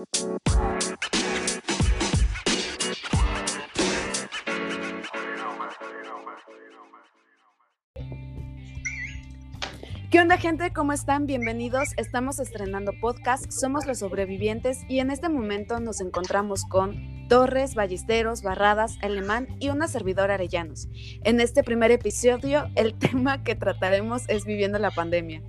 ¿Qué onda gente? ¿Cómo están? Bienvenidos. Estamos estrenando podcast, somos los sobrevivientes y en este momento nos encontramos con Torres, Ballesteros, Barradas, Alemán y una servidora Arellanos. En este primer episodio el tema que trataremos es viviendo la pandemia.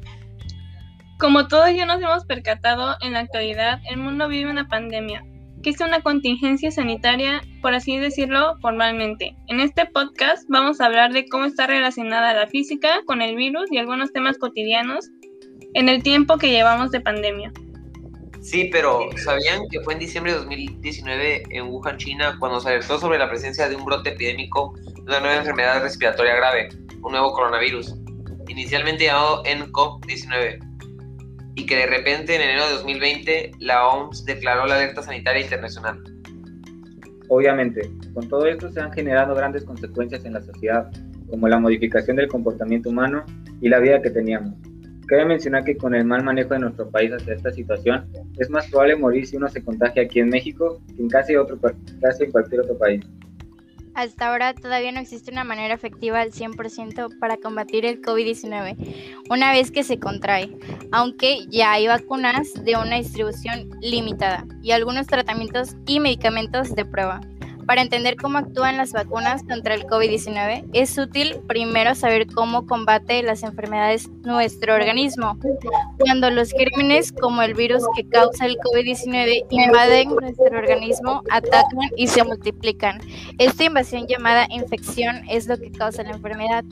Como todos ya nos hemos percatado, en la actualidad el mundo vive una pandemia, que es una contingencia sanitaria, por así decirlo formalmente. En este podcast vamos a hablar de cómo está relacionada la física con el virus y algunos temas cotidianos en el tiempo que llevamos de pandemia. Sí, pero ¿sabían que fue en diciembre de 2019 en Wuhan, China, cuando se alertó sobre la presencia de un brote epidémico de una nueva enfermedad respiratoria grave, un nuevo coronavirus, inicialmente llamado nCoV-19? Y que de repente en enero de 2020 la OMS declaró la alerta sanitaria internacional. Obviamente, con todo esto se han generado grandes consecuencias en la sociedad, como la modificación del comportamiento humano y la vida que teníamos. Cabe mencionar que con el mal manejo de nuestro país hacia esta situación, es más probable morir si uno se contagia aquí en México que en casi, otro, casi en cualquier otro país. Hasta ahora todavía no existe una manera efectiva al 100% para combatir el COVID-19 una vez que se contrae, aunque ya hay vacunas de una distribución limitada y algunos tratamientos y medicamentos de prueba. Para entender cómo actúan las vacunas contra el COVID-19, es útil primero saber cómo combate las enfermedades nuestro organismo. Cuando los gérmenes, como el virus que causa el COVID-19, invaden nuestro organismo, atacan y se multiplican. Esta invasión llamada infección es lo que causa la enfermedad.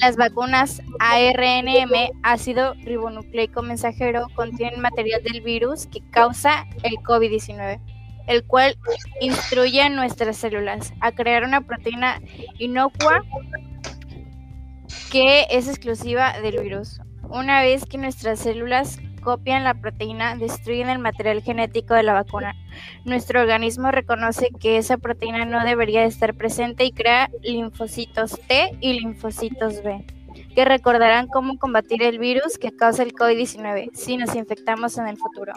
Las vacunas ARNM, ácido ribonucleico mensajero, contienen material del virus que causa el COVID-19 el cual instruye a nuestras células a crear una proteína inocua que es exclusiva del virus. Una vez que nuestras células copian la proteína, destruyen el material genético de la vacuna. Nuestro organismo reconoce que esa proteína no debería estar presente y crea linfocitos T y linfocitos B, que recordarán cómo combatir el virus que causa el COVID-19 si nos infectamos en el futuro.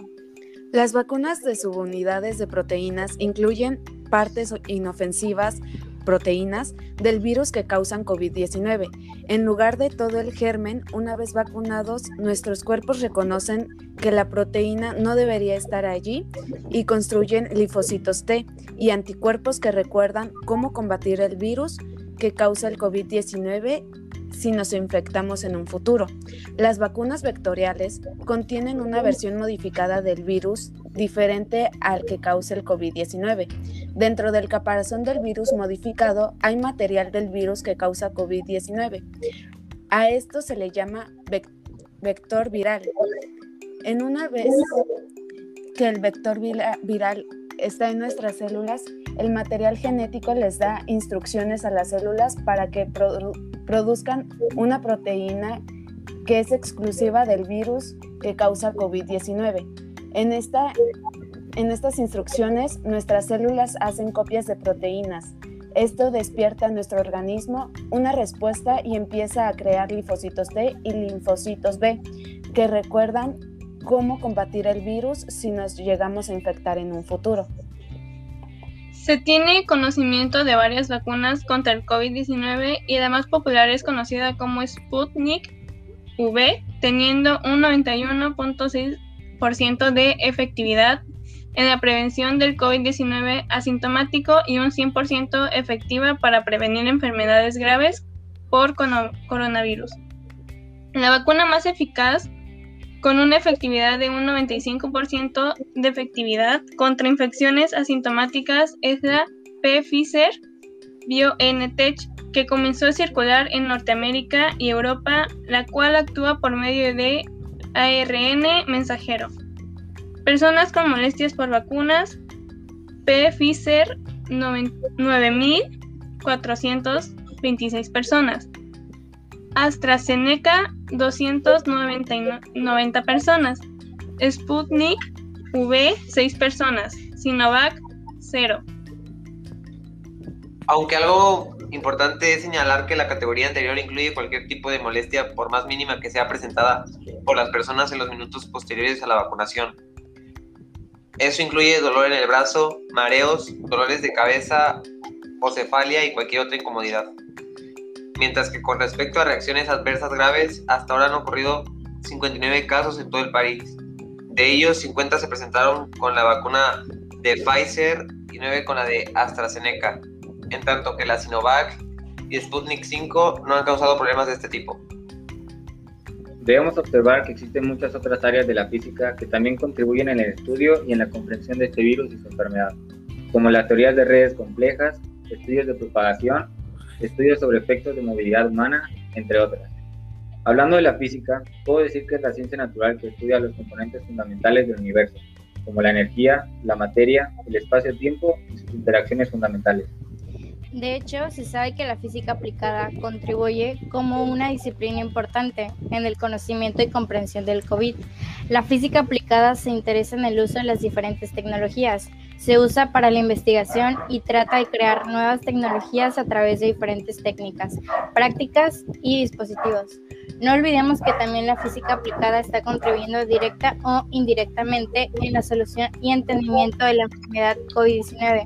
Las vacunas de subunidades de proteínas incluyen partes inofensivas, proteínas, del virus que causan COVID-19. En lugar de todo el germen, una vez vacunados, nuestros cuerpos reconocen que la proteína no debería estar allí y construyen linfocitos T y anticuerpos que recuerdan cómo combatir el virus que causa el COVID-19 si nos infectamos en un futuro. Las vacunas vectoriales contienen una versión modificada del virus diferente al que causa el COVID-19. Dentro del caparazón del virus modificado hay material del virus que causa COVID-19. A esto se le llama vector viral. En una vez que el vector viral está en nuestras células, el material genético les da instrucciones a las células para que produzcan una proteína que es exclusiva del virus que causa COVID-19. En, esta, en estas instrucciones, nuestras células hacen copias de proteínas. Esto despierta a nuestro organismo una respuesta y empieza a crear linfocitos T y linfocitos B, que recuerdan cómo combatir el virus si nos llegamos a infectar en un futuro. Se tiene conocimiento de varias vacunas contra el COVID-19 y la más popular es conocida como Sputnik V, teniendo un 91.6% de efectividad en la prevención del COVID-19 asintomático y un 100% efectiva para prevenir enfermedades graves por coronavirus. La vacuna más eficaz con una efectividad de un 95% de efectividad contra infecciones asintomáticas es la Pfizer BioNTech, que comenzó a circular en Norteamérica y Europa, la cual actúa por medio de ARN mensajero. Personas con molestias por vacunas, Pfizer 9.426 personas. AstraZeneca 290 personas, Sputnik V 6 personas, Sinovac 0. Aunque algo importante es señalar que la categoría anterior incluye cualquier tipo de molestia, por más mínima que sea presentada por las personas en los minutos posteriores a la vacunación. Eso incluye dolor en el brazo, mareos, dolores de cabeza o cefalia y cualquier otra incomodidad. Mientras que con respecto a reacciones adversas graves, hasta ahora han ocurrido 59 casos en todo el país. De ellos, 50 se presentaron con la vacuna de Pfizer y 9 con la de AstraZeneca, en tanto que la Sinovac y Sputnik 5 no han causado problemas de este tipo. Debemos observar que existen muchas otras áreas de la física que también contribuyen en el estudio y en la comprensión de este virus y su enfermedad, como las teorías de redes complejas, estudios de propagación, estudios sobre efectos de movilidad humana, entre otras. Hablando de la física, puedo decir que es la ciencia natural que estudia los componentes fundamentales del universo, como la energía, la materia, el espacio-tiempo y sus interacciones fundamentales. De hecho, se sabe que la física aplicada contribuye como una disciplina importante en el conocimiento y comprensión del COVID. La física aplicada se interesa en el uso de las diferentes tecnologías. Se usa para la investigación y trata de crear nuevas tecnologías a través de diferentes técnicas, prácticas y dispositivos. No olvidemos que también la física aplicada está contribuyendo directa o indirectamente en la solución y entendimiento de la enfermedad COVID-19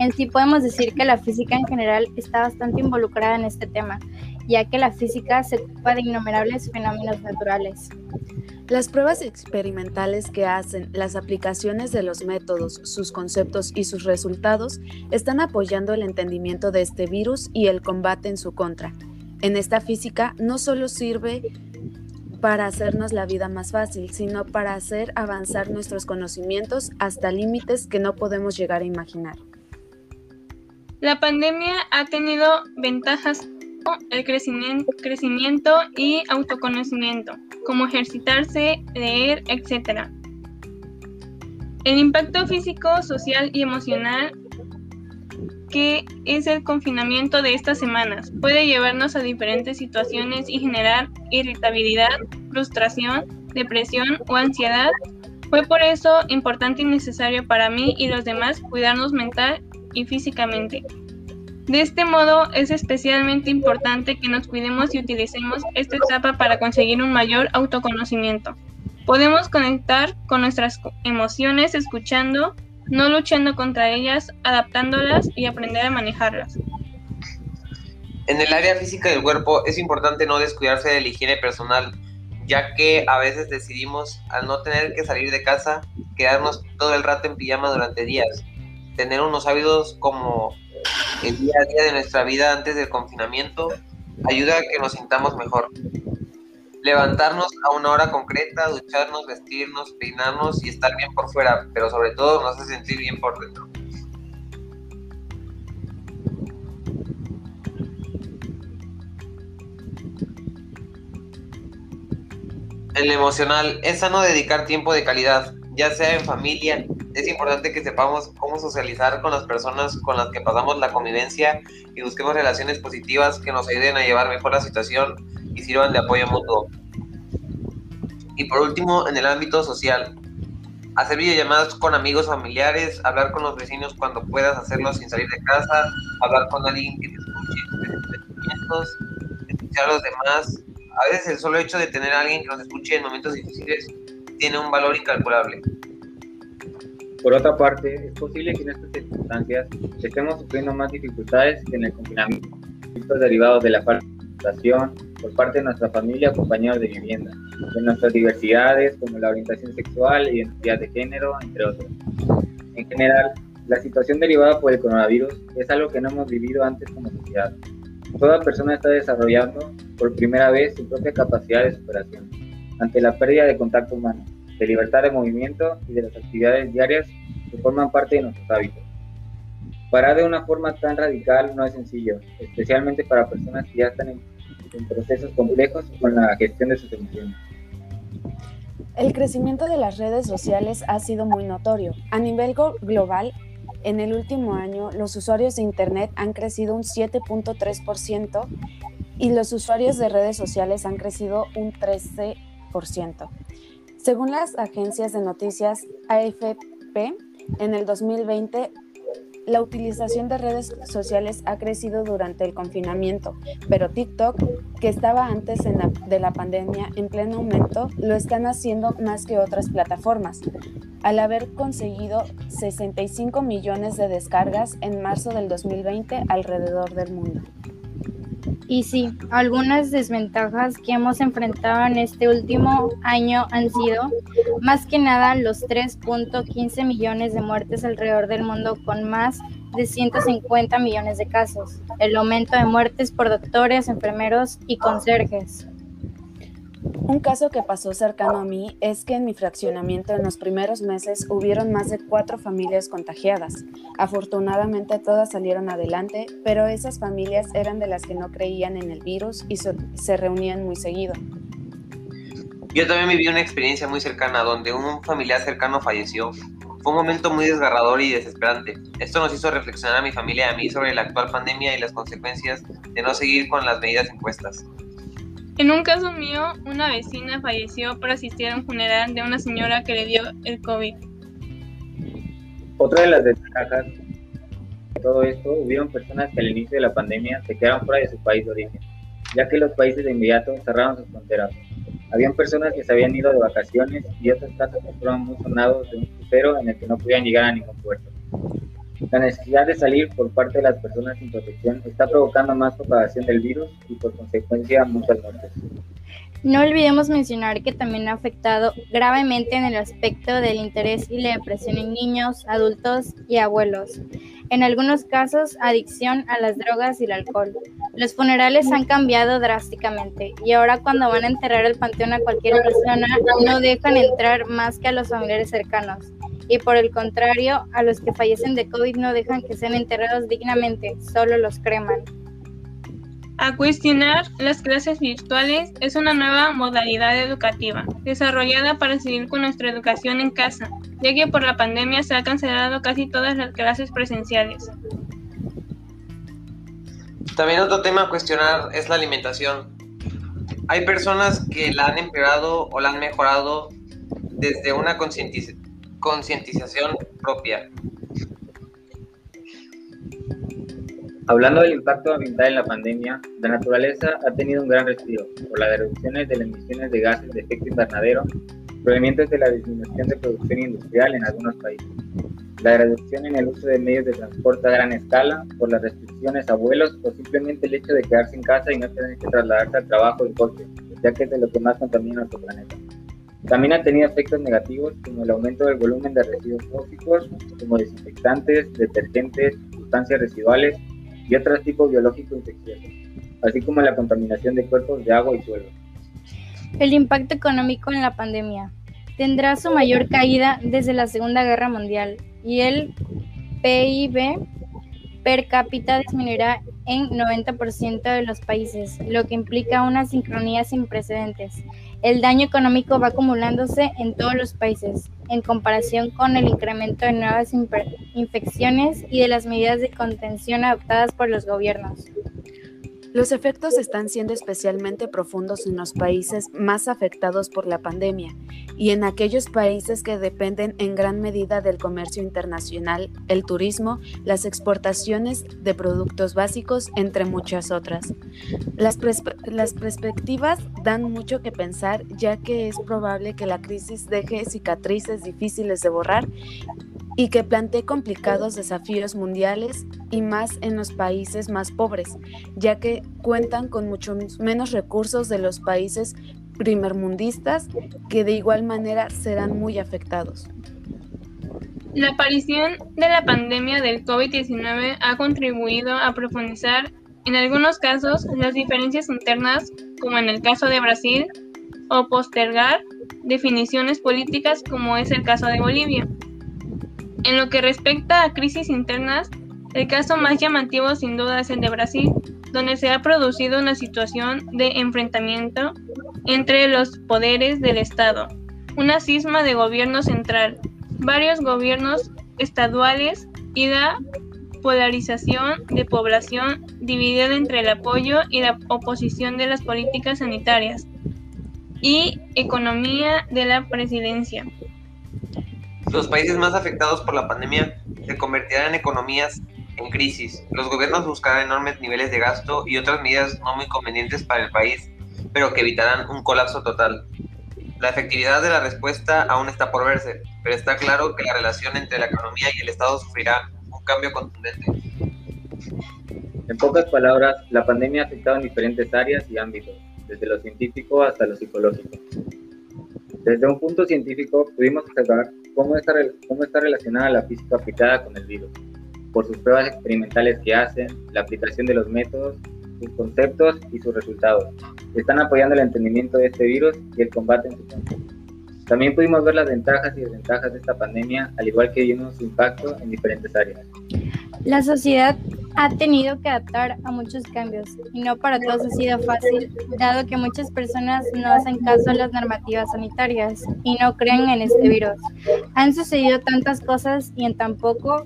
en sí podemos decir que la física en general está bastante involucrada en este tema, ya que la física se ocupa de innumerables fenómenos naturales. Las pruebas experimentales que hacen, las aplicaciones de los métodos, sus conceptos y sus resultados están apoyando el entendimiento de este virus y el combate en su contra. En esta física no solo sirve para hacernos la vida más fácil, sino para hacer avanzar nuestros conocimientos hasta límites que no podemos llegar a imaginar. La pandemia ha tenido ventajas el crecimiento, y autoconocimiento, como ejercitarse, leer, etc. El impacto físico, social y emocional que es el confinamiento de estas semanas puede llevarnos a diferentes situaciones y generar irritabilidad, frustración, depresión o ansiedad. Fue por eso importante y necesario para mí y los demás cuidarnos mental y físicamente. De este modo, es especialmente importante que nos cuidemos y utilicemos esta etapa para conseguir un mayor autoconocimiento. Podemos conectar con nuestras emociones escuchando, no luchando contra ellas, adaptándolas y aprender a manejarlas. En el área física del cuerpo es importante no descuidarse de la higiene personal, ya que a veces decidimos, al no tener que salir de casa, quedarnos todo el rato en pijama durante días tener unos hábitos como el día a día de nuestra vida antes del confinamiento ayuda a que nos sintamos mejor. Levantarnos a una hora concreta, ducharnos, vestirnos, peinarnos y estar bien por fuera, pero sobre todo nos hace sentir bien por dentro. En lo emocional, es sano dedicar tiempo de calidad, ya sea en familia, es importante que sepamos cómo socializar con las personas con las que pasamos la convivencia y busquemos relaciones positivas que nos ayuden a llevar mejor la situación y sirvan de apoyo mutuo. Y por último, en el ámbito social, hacer videollamadas con amigos familiares, hablar con los vecinos cuando puedas hacerlo sin salir de casa, hablar con alguien que te escuche, escuchar a los demás. A veces el solo hecho de tener a alguien que nos escuche en momentos difíciles tiene un valor incalculable. Por otra parte, es posible que en estas circunstancias estemos sufriendo más dificultades que en el confinamiento derivados de la falta de por parte de nuestra familia o compañeros de vivienda, de nuestras diversidades como la orientación sexual, identidad de género, entre otros. En general, la situación derivada por el coronavirus es algo que no hemos vivido antes como sociedad. Toda persona está desarrollando por primera vez su propia capacidad de superación ante la pérdida de contacto humano de libertad de movimiento y de las actividades diarias que forman parte de nuestros hábitos. Parar de una forma tan radical no es sencillo, especialmente para personas que ya están en, procesos complejos con la gestión de sus emociones. El crecimiento de las redes sociales ha sido muy notorio. A nivel global, en el último año, los usuarios de Internet han crecido un 7.3% y los usuarios de redes sociales han crecido un 13%. Según las agencias de noticias AFP, en el 2020 la utilización de redes sociales ha crecido durante el confinamiento, pero TikTok, que estaba antes de la pandemia en pleno aumento, lo están haciendo más que otras plataformas. al haber conseguido 65 millones de descargas en marzo del 2020 alrededor del mundo. Y sí, algunas desventajas que hemos enfrentado en este último año han sido, más que nada, los 3.15 millones de muertes alrededor del mundo con más de 150 millones de casos, el aumento de muertes por doctores, enfermeros y conserjes, un caso que pasó cercano a mí es que en mi fraccionamiento en los primeros meses hubieron más de cuatro familias contagiadas. Afortunadamente todas salieron adelante, pero esas familias eran de las que no creían en el virus y se reunían muy seguido. Yo también viví una experiencia muy cercana donde un familiar cercano falleció. Fue un momento muy desgarrador y desesperante. Esto nos hizo reflexionar a mi familia y a mí sobre la actual pandemia y las consecuencias de no seguir con las medidas impuestas. En un caso mío, una vecina falleció por asistir a un funeral de una señora que le dio el COVID. Otra de las desventajas de todo esto, hubieron personas que al inicio de la pandemia se quedaron fuera de su país de origen, ya que los países de inmediato cerraron sus fronteras. Habían personas que se habían ido de vacaciones y otros casos que fueron muy sonados de un crucero en el que no podían llegar a ningún puerto. La necesidad de salir por parte de las personas sin protección está provocando más propagación del virus y por consecuencia muchas muertes. No olvidemos mencionar que también ha afectado gravemente en el aspecto del interés y la depresión en niños, adultos y abuelos. En algunos casos, adicción a las drogas y el alcohol. Los funerales han cambiado drásticamente y ahora cuando van a enterrar el panteón a cualquier persona no dejan entrar más que a los familiares cercanos y por el contrario, a los que fallecen de COVID no dejan que sean enterrados dignamente, solo los creman. A cuestionar las clases virtuales es una nueva modalidad educativa, desarrollada para seguir con nuestra educación en casa, ya que por la pandemia se han cancelado casi todas las clases presenciales. También otro tema a cuestionar es la alimentación. Hay personas que la han empeorado o la han mejorado desde una concientización concientización propia. Hablando del impacto ambiental en la pandemia, la naturaleza ha tenido un gran respiro por las reducciones de las emisiones de gases de efecto invernadero provenientes de la disminución de producción industrial en algunos países, la reducción en el uso de medios de transporte a gran escala por las restricciones a vuelos o simplemente el hecho de quedarse en casa y no tener que trasladarse al trabajo en coche, ya que es de lo que más contamina nuestro planeta. También ha tenido efectos negativos como el aumento del volumen de residuos tóxicos, como desinfectantes, detergentes, sustancias residuales y otros tipos biológicos infecciosos, así como la contaminación de cuerpos de agua y suelo. El impacto económico en la pandemia tendrá su mayor caída desde la Segunda Guerra Mundial y el PIB per cápita disminuirá en 90% de los países, lo que implica una sincronía sin precedentes. El daño económico va acumulándose en todos los países, en comparación con el incremento de nuevas infecciones y de las medidas de contención adoptadas por los gobiernos. Los efectos están siendo especialmente profundos en los países más afectados por la pandemia y en aquellos países que dependen en gran medida del comercio internacional, el turismo, las exportaciones de productos básicos, entre muchas otras. Las, perspectivas dan mucho que pensar ya que es probable que la crisis deje cicatrices difíciles de borrar y que plantee complicados desafíos mundiales y más en los países más pobres, ya que cuentan con muchos menos recursos de los países primermundistas que de igual manera serán muy afectados. La aparición de la pandemia del COVID-19 ha contribuido a profundizar en algunos casos las diferencias internas, como en el caso de Brasil, o postergar definiciones políticas como es el caso de Bolivia. En lo que respecta a crisis internas, el caso más llamativo sin duda es el de Brasil, donde se ha producido una situación de enfrentamiento entre los poderes del Estado, una cisma de gobierno central, varios gobiernos estaduales y la polarización de población dividida entre el apoyo y la oposición de las políticas sanitarias y economía de la presidencia. Los países más afectados por la pandemia se convertirán en economías en crisis. Los gobiernos buscarán enormes niveles de gasto y otras medidas no muy convenientes para el país, pero que evitarán un colapso total. La efectividad de la respuesta aún está por verse, pero está claro que la relación entre la economía y el Estado sufrirá un cambio contundente. En pocas palabras, la pandemia ha afectado en diferentes áreas y ámbitos, desde lo científico hasta lo psicológico. Desde un punto científico pudimos observar cómo está, cómo está relacionada la física aplicada con el virus, por sus pruebas experimentales que hacen, la aplicación de los métodos, sus conceptos y sus resultados. Están apoyando el entendimiento de este virus y el combate en su contra. También pudimos ver las ventajas y desventajas de esta pandemia, al igual que vimos su impacto en diferentes áreas. La sociedad ha tenido que adaptar a muchos cambios y no para todos ha sido fácil, dado que muchas personas no hacen caso a las normativas sanitarias y no creen en este virus. Han sucedido tantas cosas y en tan poco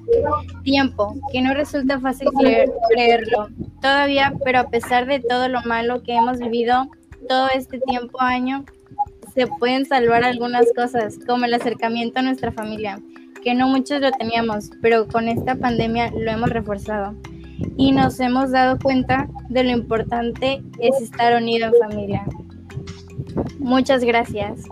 tiempo que no resulta fácil creerlo todavía, pero a pesar de todo lo malo que hemos vivido todo este tiempo año, se pueden salvar algunas cosas, como el acercamiento a nuestra familia, que no muchos lo teníamos, pero con esta pandemia lo hemos reforzado y nos hemos dado cuenta de lo importante es estar unido en familia. Muchas gracias.